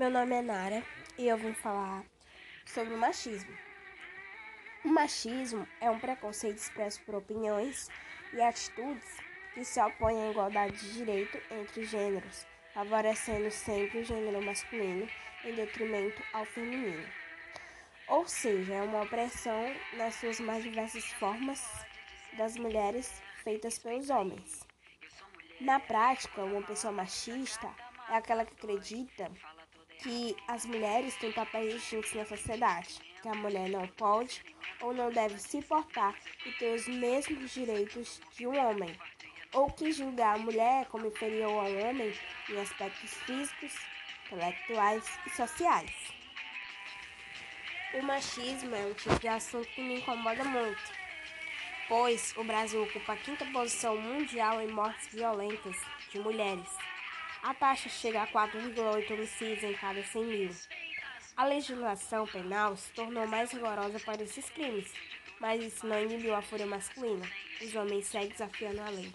Meu nome é Nara e eu vim falar sobre o machismo. O machismo é um preconceito expresso por opiniões e atitudes que se opõem à igualdade de direito entre os gêneros, favorecendo sempre o gênero masculino em detrimento ao feminino. Ou seja, é uma opressão nas suas mais diversas formas das mulheres feitas pelos homens. Na prática, uma pessoa machista é aquela que acredita que as mulheres têm papéis distintos na sociedade, que a mulher não pode ou não deve se portar e ter os mesmos direitos de um homem, ou que julgar a mulher como inferior ao homem em aspectos físicos, intelectuais e sociais. O machismo é um tipo de assunto que me incomoda muito pois o Brasil ocupa a quinta posição mundial em mortes violentas de mulheres. A taxa chega a 4,8 homicídios em cada 100 mil. A legislação penal se tornou mais rigorosa para esses crimes, mas isso não inibiu a fúria masculina. Os homens seguem desafiando a lei.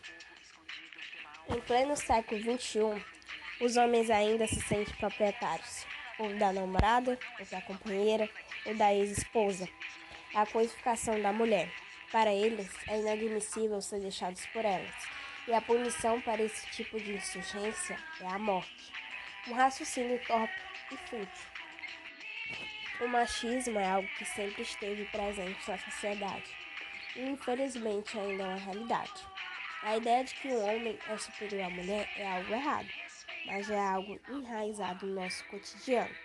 Em pleno século XXI, os homens ainda se sentem proprietários, ou da namorada, ou da companheira, ou da ex-esposa. A coisificação da mulher. Para eles, é inadmissível ser deixados por elas, e a punição para esse tipo de insurgência é a morte. Um raciocínio torpe e fútil. O machismo é algo que sempre esteve presente na sociedade e infelizmente ainda é uma realidade. A ideia de que o homem é superior à mulher é algo errado, mas é algo enraizado no nosso cotidiano.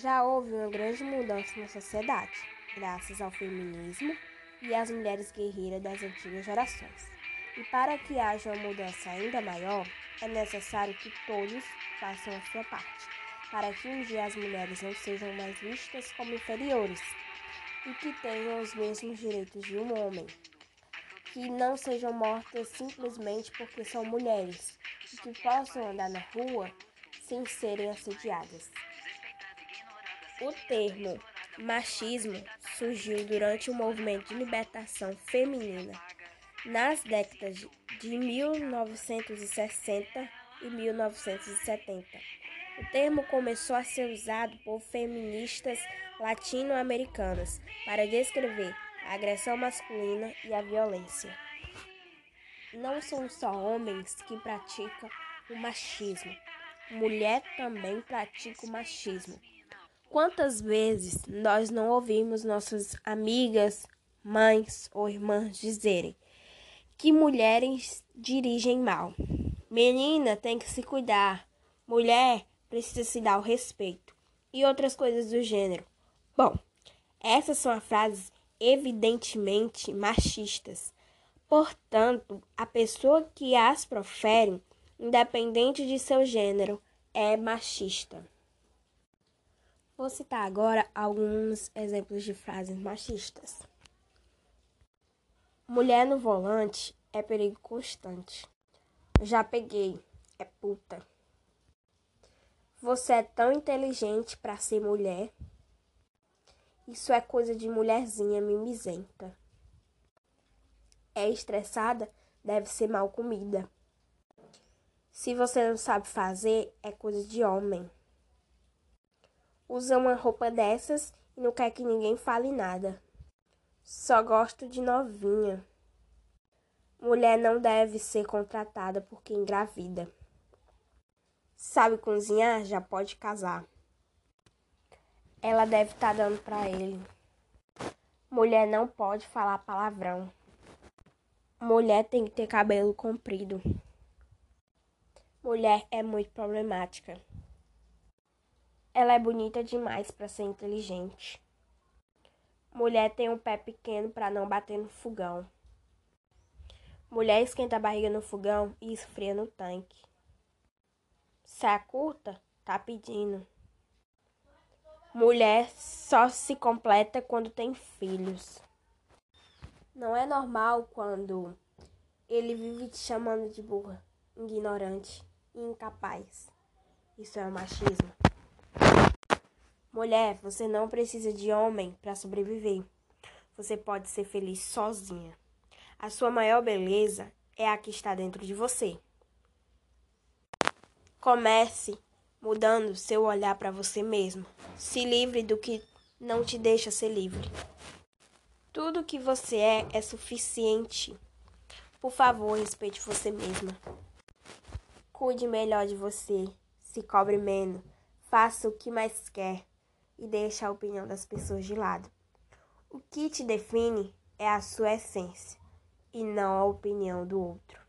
Já houve uma grande mudança na sociedade, graças ao feminismo e as mulheres guerreiras das antigas gerações. E para que haja uma mudança ainda maior, é necessário que todos façam a sua parte, para que um dia as mulheres não sejam mais vistas como inferiores e que tenham os mesmos direitos de um homem, que não sejam mortas simplesmente porque são mulheres e que possam andar na rua sem serem assediadas. O termo machismo surgiu durante o movimento de libertação feminina nas décadas de 1960 e 1970. O termo começou a ser usado por feministas latino-americanas para descrever a agressão masculina e a violência. Não são só homens que praticam o machismo, mulher também pratica o machismo. Quantas vezes nós não ouvimos nossas amigas, mães ou irmãs dizerem que mulheres dirigem mal? Menina tem que se cuidar, mulher precisa se dar o respeito e outras coisas do gênero. Bom, essas são as frases evidentemente machistas. Portanto, a pessoa que as profere, independente de seu gênero, é machista. Vou citar agora alguns exemplos de frases machistas. Mulher no volante é perigo constante. Já peguei, é puta. Você é tão inteligente para ser mulher. Isso é coisa de mulherzinha mimizenta. É estressada, deve ser mal comida. Se você não sabe fazer, é coisa de homem usa uma roupa dessas e não quer que ninguém fale nada. Só gosto de novinha. Mulher não deve ser contratada porque engravida. Sabe cozinhar? Já pode casar. Ela deve estar tá dando para ele. Mulher não pode falar palavrão. Mulher tem que ter cabelo comprido. Mulher é muito problemática. Ela é bonita demais para ser inteligente. Mulher tem um pé pequeno para não bater no fogão. Mulher esquenta a barriga no fogão e esfria no tanque. Saia curta, tá pedindo. Mulher só se completa quando tem filhos. Não é normal quando ele vive te chamando de burra, ignorante e incapaz. Isso é machismo. Mulher, você não precisa de homem para sobreviver. Você pode ser feliz sozinha. A sua maior beleza é a que está dentro de você. Comece mudando seu olhar para você mesmo. Se livre do que não te deixa ser livre. Tudo que você é é suficiente. Por favor, respeite você mesma. Cuide melhor de você. Se cobre menos. Faça o que mais quer e deixe a opinião das pessoas de lado. O que te define é a sua essência e não a opinião do outro.